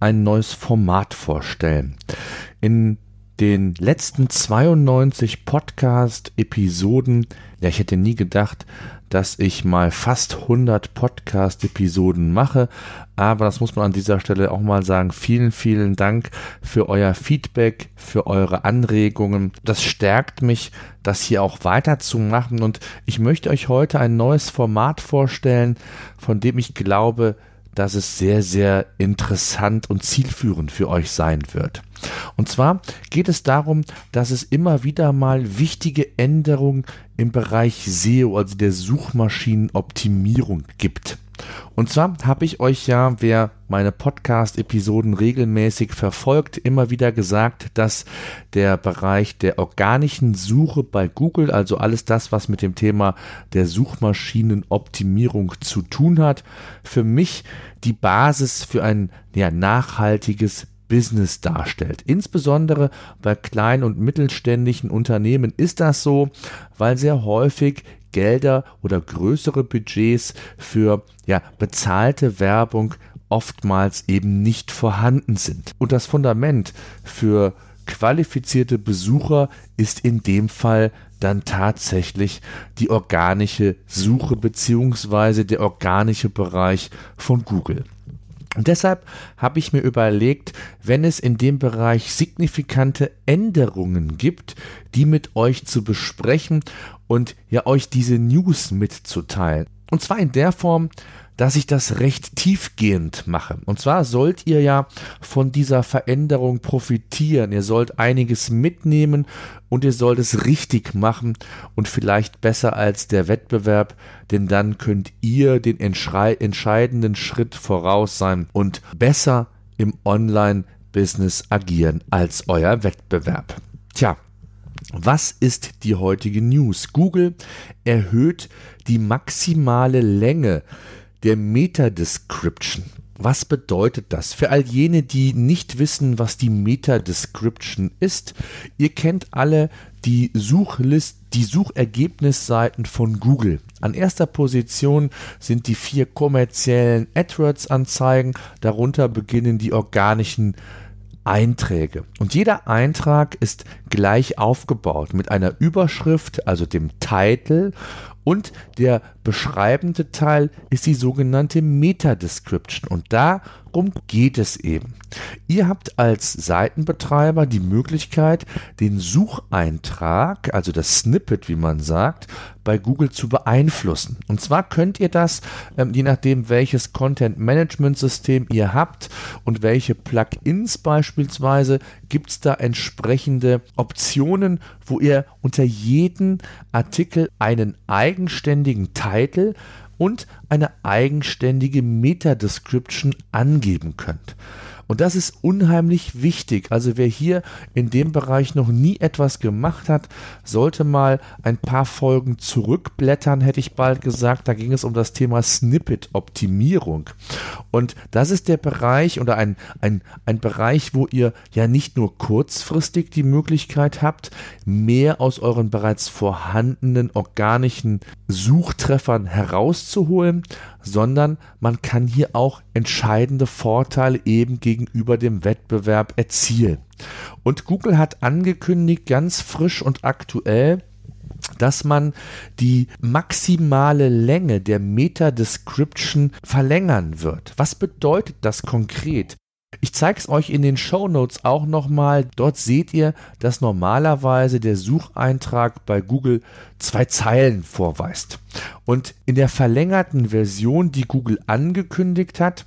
ein neues Format vorstellen. In den letzten 92 Podcast-Episoden, ja, ich hätte nie gedacht, dass ich mal fast 100 Podcast-Episoden mache, aber das muss man an dieser Stelle auch mal sagen. Vielen, vielen Dank für euer Feedback, für eure Anregungen. Das stärkt mich, das hier auch weiterzumachen und ich möchte euch heute ein neues Format vorstellen, von dem ich glaube, dass es sehr, sehr interessant und zielführend für euch sein wird. Und zwar geht es darum, dass es immer wieder mal wichtige Änderungen im Bereich SEO, also der Suchmaschinenoptimierung gibt. Und zwar habe ich euch ja, wer meine Podcast-Episoden regelmäßig verfolgt, immer wieder gesagt, dass der Bereich der organischen Suche bei Google, also alles das, was mit dem Thema der Suchmaschinenoptimierung zu tun hat, für mich die Basis für ein ja, nachhaltiges Business darstellt. Insbesondere bei kleinen und mittelständischen Unternehmen ist das so, weil sehr häufig Gelder oder größere Budgets für ja, bezahlte Werbung oftmals eben nicht vorhanden sind. Und das Fundament für qualifizierte Besucher ist in dem Fall dann tatsächlich die organische Suche beziehungsweise der organische Bereich von Google. Und deshalb habe ich mir überlegt, wenn es in dem Bereich signifikante Änderungen gibt, die mit euch zu besprechen und ja euch diese News mitzuteilen. Und zwar in der Form, dass ich das recht tiefgehend mache. Und zwar sollt ihr ja von dieser Veränderung profitieren. Ihr sollt einiges mitnehmen und ihr sollt es richtig machen und vielleicht besser als der Wettbewerb, denn dann könnt ihr den entscheidenden Schritt voraus sein und besser im Online-Business agieren als euer Wettbewerb. Tja, was ist die heutige News? Google erhöht die maximale Länge der Meta-Description. Was bedeutet das? Für all jene, die nicht wissen, was die Meta-Description ist, ihr kennt alle die Suchlist, die Suchergebnisseiten von Google. An erster Position sind die vier kommerziellen AdWords-Anzeigen, darunter beginnen die organischen Einträge. Und jeder Eintrag ist gleich aufgebaut mit einer Überschrift, also dem Titel und der beschreibende Teil ist die sogenannte Meta-Description. Und darum geht es eben. Ihr habt als Seitenbetreiber die Möglichkeit, den Sucheintrag, also das Snippet, wie man sagt, bei Google zu beeinflussen. Und zwar könnt ihr das, ähm, je nachdem, welches Content-Management-System ihr habt und welche Plugins beispielsweise, gibt es da entsprechende Optionen, wo ihr unter jeden Artikel einen eigenständigen Titel und eine eigenständige Meta-Description angeben könnt. Und das ist unheimlich wichtig. Also wer hier in dem Bereich noch nie etwas gemacht hat, sollte mal ein paar Folgen zurückblättern, hätte ich bald gesagt. Da ging es um das Thema Snippet-Optimierung. Und das ist der Bereich oder ein, ein, ein Bereich, wo ihr ja nicht nur kurzfristig die Möglichkeit habt, mehr aus euren bereits vorhandenen organischen Suchtreffern herauszuholen, sondern man kann hier auch entscheidende Vorteile eben gegenüber dem Wettbewerb erzielen. Und Google hat angekündigt, ganz frisch und aktuell, dass man die maximale Länge der Meta-Description verlängern wird. Was bedeutet das konkret? Ich zeige es euch in den Show Notes auch nochmal. Dort seht ihr, dass normalerweise der Sucheintrag bei Google zwei Zeilen vorweist. Und in der verlängerten Version, die Google angekündigt hat,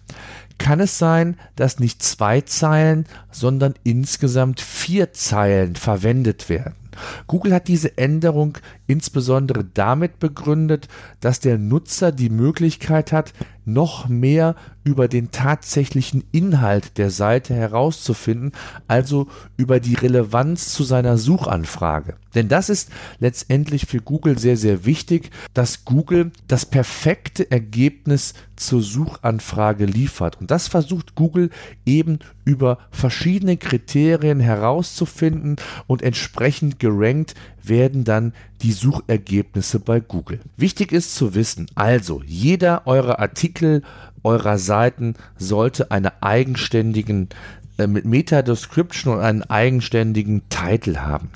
kann es sein, dass nicht zwei Zeilen, sondern insgesamt vier Zeilen verwendet werden. Google hat diese Änderung insbesondere damit begründet, dass der Nutzer die Möglichkeit hat, noch mehr über den tatsächlichen Inhalt der Seite herauszufinden, also über die Relevanz zu seiner Suchanfrage. Denn das ist letztendlich für Google sehr, sehr wichtig, dass Google das perfekte Ergebnis zur Suchanfrage liefert. Und das versucht Google eben über verschiedene Kriterien herauszufinden und entsprechend gerankt werden dann die Suchergebnisse bei Google. Wichtig ist zu wissen, also jeder eurer Artikel eurer Seiten sollte eine eigenständigen äh, mit Meta-Description und einen eigenständigen Titel haben.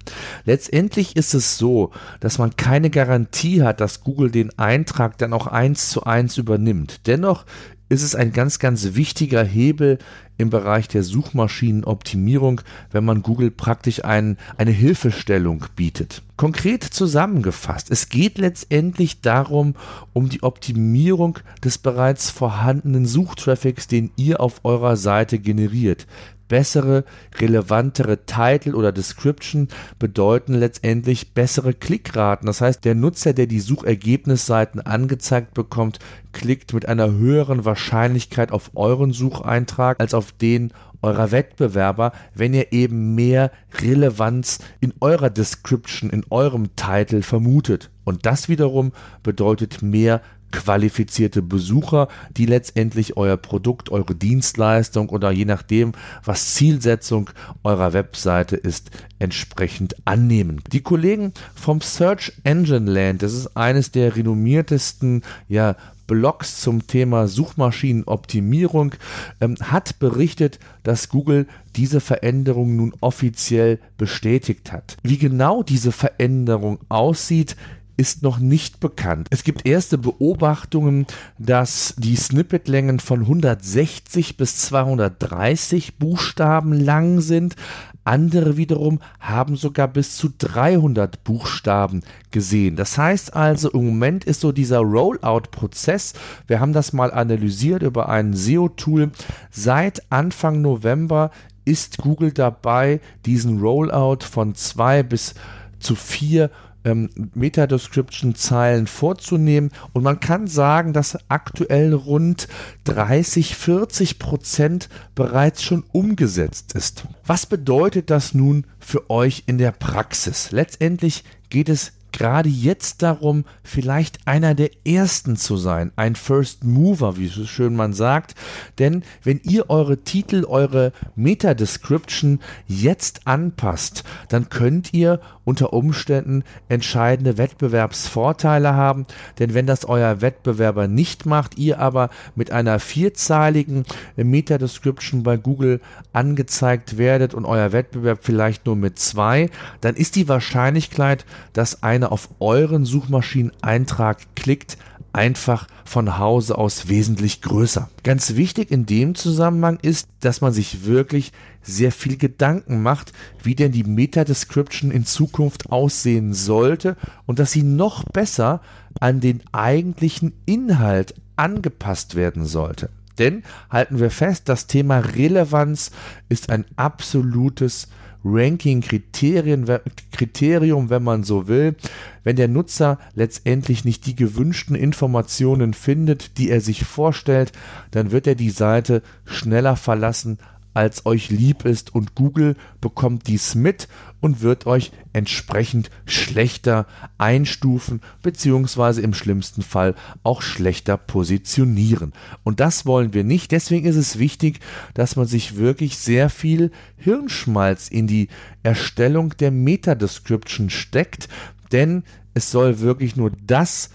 Letztendlich ist es so, dass man keine Garantie hat, dass Google den Eintrag dann auch eins zu eins übernimmt. Dennoch ist es ein ganz, ganz wichtiger Hebel im Bereich der Suchmaschinenoptimierung, wenn man Google praktisch ein, eine Hilfestellung bietet. Konkret zusammengefasst, es geht letztendlich darum, um die Optimierung des bereits vorhandenen Suchtraffics, den ihr auf eurer Seite generiert bessere, relevantere Title oder Description bedeuten letztendlich bessere Klickraten. Das heißt, der Nutzer, der die Suchergebnisseiten angezeigt bekommt, klickt mit einer höheren Wahrscheinlichkeit auf euren Sucheintrag als auf den eurer Wettbewerber, wenn ihr eben mehr Relevanz in eurer Description, in eurem Titel vermutet. Und das wiederum bedeutet mehr qualifizierte Besucher, die letztendlich euer Produkt, eure Dienstleistung oder je nachdem, was Zielsetzung eurer Webseite ist, entsprechend annehmen. Die Kollegen vom Search Engine Land, das ist eines der renommiertesten ja, Blogs zum Thema Suchmaschinenoptimierung, ähm, hat berichtet, dass Google diese Veränderung nun offiziell bestätigt hat. Wie genau diese Veränderung aussieht, ist noch nicht bekannt. Es gibt erste Beobachtungen, dass die Snippetlängen von 160 bis 230 Buchstaben lang sind. Andere wiederum haben sogar bis zu 300 Buchstaben gesehen. Das heißt also, im Moment ist so dieser Rollout-Prozess, wir haben das mal analysiert über ein SEO-Tool, seit Anfang November ist Google dabei, diesen Rollout von zwei bis zu vier ähm, Meta-Description-Zeilen vorzunehmen. Und man kann sagen, dass aktuell rund 30, 40 Prozent bereits schon umgesetzt ist. Was bedeutet das nun für euch in der Praxis? Letztendlich geht es gerade jetzt darum, vielleicht einer der ersten zu sein, ein First Mover, wie so schön man sagt. Denn wenn ihr eure Titel, eure Meta-Description jetzt anpasst, dann könnt ihr unter Umständen entscheidende Wettbewerbsvorteile haben. Denn wenn das euer Wettbewerber nicht macht, ihr aber mit einer vierzeiligen Meta-Description bei Google angezeigt werdet und euer Wettbewerb vielleicht nur mit zwei, dann ist die Wahrscheinlichkeit, dass auf euren Suchmaschineneintrag klickt, einfach von Hause aus wesentlich größer. Ganz wichtig in dem Zusammenhang ist, dass man sich wirklich sehr viel Gedanken macht, wie denn die Meta-Description in Zukunft aussehen sollte und dass sie noch besser an den eigentlichen Inhalt angepasst werden sollte. Denn halten wir fest, das Thema Relevanz ist ein absolutes Ranking-Kriterium, wenn man so will. Wenn der Nutzer letztendlich nicht die gewünschten Informationen findet, die er sich vorstellt, dann wird er die Seite schneller verlassen, als euch lieb ist und Google bekommt dies mit und wird euch entsprechend schlechter einstufen beziehungsweise im schlimmsten Fall auch schlechter positionieren. Und das wollen wir nicht. Deswegen ist es wichtig, dass man sich wirklich sehr viel Hirnschmalz in die Erstellung der Meta-Description steckt, denn es soll wirklich nur das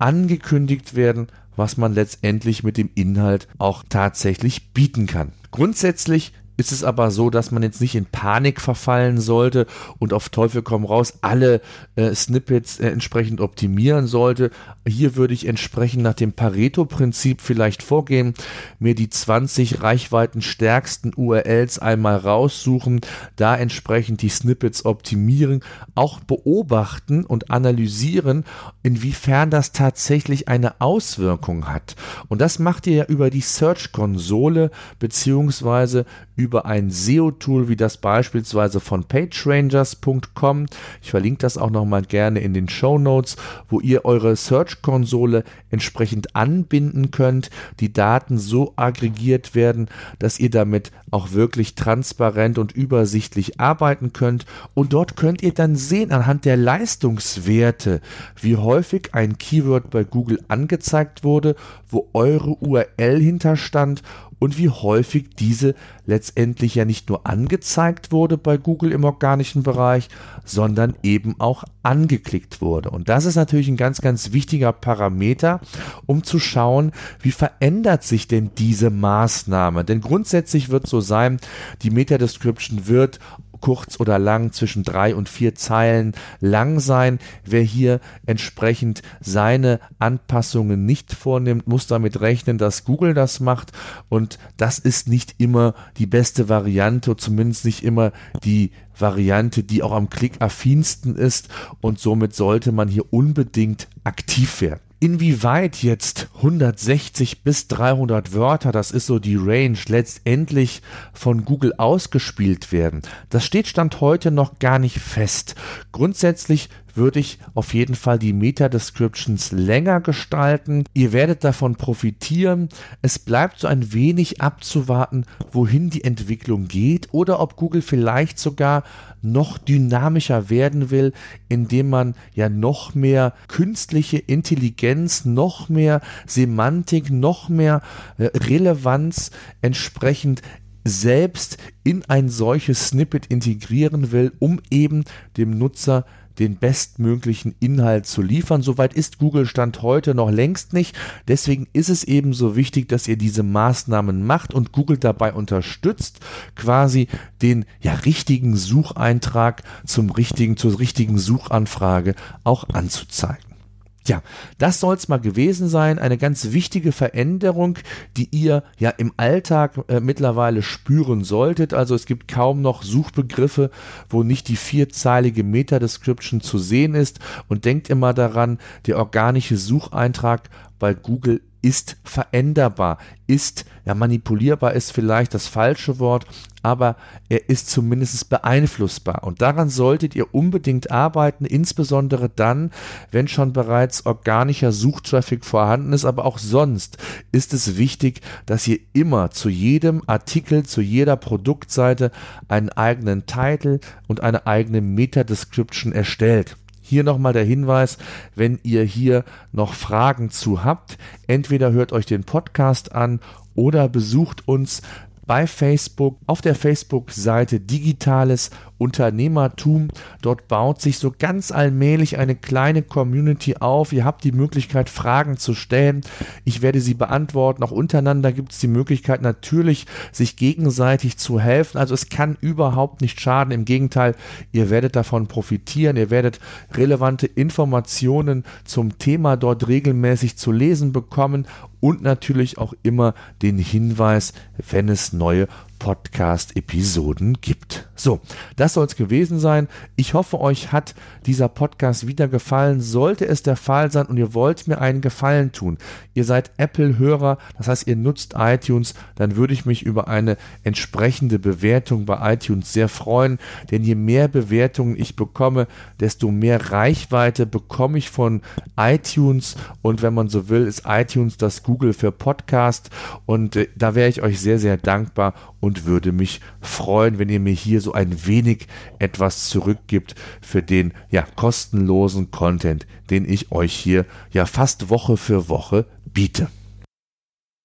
angekündigt werden, was man letztendlich mit dem Inhalt auch tatsächlich bieten kann. Grundsätzlich ist es aber so, dass man jetzt nicht in Panik verfallen sollte und auf Teufel komm raus alle äh, Snippets äh, entsprechend optimieren sollte. Hier würde ich entsprechend nach dem Pareto-Prinzip vielleicht vorgehen, mir die 20 reichweitenstärksten URLs einmal raussuchen, da entsprechend die Snippets optimieren, auch beobachten und analysieren, inwiefern das tatsächlich eine Auswirkung hat. Und das macht ihr ja über die Search-Konsole beziehungsweise über ein SEO-Tool wie das beispielsweise von PageRangers.com. Ich verlinke das auch nochmal gerne in den Show Notes, wo ihr eure Search-Konsole entsprechend anbinden könnt, die Daten so aggregiert werden, dass ihr damit auch wirklich transparent und übersichtlich arbeiten könnt. Und dort könnt ihr dann sehen anhand der Leistungswerte, wie häufig ein Keyword bei Google angezeigt wurde, wo eure URL hinterstand und wie häufig diese letztendlich ja nicht nur angezeigt wurde bei Google im organischen Bereich, sondern eben auch angeklickt wurde. Und das ist natürlich ein ganz, ganz wichtiger Parameter, um zu schauen, wie verändert sich denn diese Maßnahme. Denn grundsätzlich wird so sein, die Meta-Description wird kurz oder lang zwischen drei und vier Zeilen lang sein. Wer hier entsprechend seine Anpassungen nicht vornimmt, muss damit rechnen, dass Google das macht und das ist nicht immer die beste Variante, zumindest nicht immer die Variante, die auch am Klick affinsten ist und somit sollte man hier unbedingt aktiv werden. Inwieweit jetzt 160 bis 300 Wörter, das ist so die Range, letztendlich von Google ausgespielt werden, das steht Stand heute noch gar nicht fest. Grundsätzlich würde ich auf jeden Fall die Meta-Descriptions länger gestalten. Ihr werdet davon profitieren. Es bleibt so ein wenig abzuwarten, wohin die Entwicklung geht oder ob Google vielleicht sogar noch dynamischer werden will, indem man ja noch mehr künstliche Intelligenz, noch mehr Semantik, noch mehr äh, Relevanz entsprechend selbst in ein solches Snippet integrieren will, um eben dem Nutzer den bestmöglichen Inhalt zu liefern. Soweit ist Google Stand heute noch längst nicht. Deswegen ist es eben so wichtig, dass ihr diese Maßnahmen macht und Google dabei unterstützt, quasi den ja richtigen Sucheintrag zum richtigen, zur richtigen Suchanfrage auch anzuzeigen. Ja, das soll es mal gewesen sein. Eine ganz wichtige Veränderung, die ihr ja im Alltag äh, mittlerweile spüren solltet. Also es gibt kaum noch Suchbegriffe, wo nicht die vierzeilige Meta-Description zu sehen ist. Und denkt immer daran, der organische Sucheintrag bei Google ist veränderbar, ist, ja, manipulierbar ist vielleicht das falsche Wort, aber er ist zumindest beeinflussbar. Und daran solltet ihr unbedingt arbeiten, insbesondere dann, wenn schon bereits organischer Suchtraffic vorhanden ist, aber auch sonst ist es wichtig, dass ihr immer zu jedem Artikel, zu jeder Produktseite einen eigenen Titel und eine eigene Meta-Description erstellt. Hier nochmal der Hinweis, wenn ihr hier noch Fragen zu habt, entweder hört euch den Podcast an oder besucht uns bei Facebook. Auf der Facebook-Seite Digitales Unternehmertum. Dort baut sich so ganz allmählich eine kleine Community auf. Ihr habt die Möglichkeit, Fragen zu stellen. Ich werde sie beantworten. Auch untereinander gibt es die Möglichkeit, natürlich sich gegenseitig zu helfen. Also es kann überhaupt nicht schaden. Im Gegenteil, ihr werdet davon profitieren. Ihr werdet relevante Informationen zum Thema dort regelmäßig zu lesen bekommen und natürlich auch immer den Hinweis, wenn es neue Podcast-Episoden gibt. So, das soll es gewesen sein. Ich hoffe, euch hat dieser Podcast wieder gefallen. Sollte es der Fall sein und ihr wollt mir einen Gefallen tun, ihr seid Apple-Hörer, das heißt, ihr nutzt iTunes, dann würde ich mich über eine entsprechende Bewertung bei iTunes sehr freuen. Denn je mehr Bewertungen ich bekomme, desto mehr Reichweite bekomme ich von iTunes. Und wenn man so will, ist iTunes das Google für Podcast. Und äh, da wäre ich euch sehr, sehr dankbar und würde mich freuen, wenn ihr mir hier so ein wenig etwas zurückgibt für den ja kostenlosen Content, den ich euch hier ja fast Woche für Woche biete.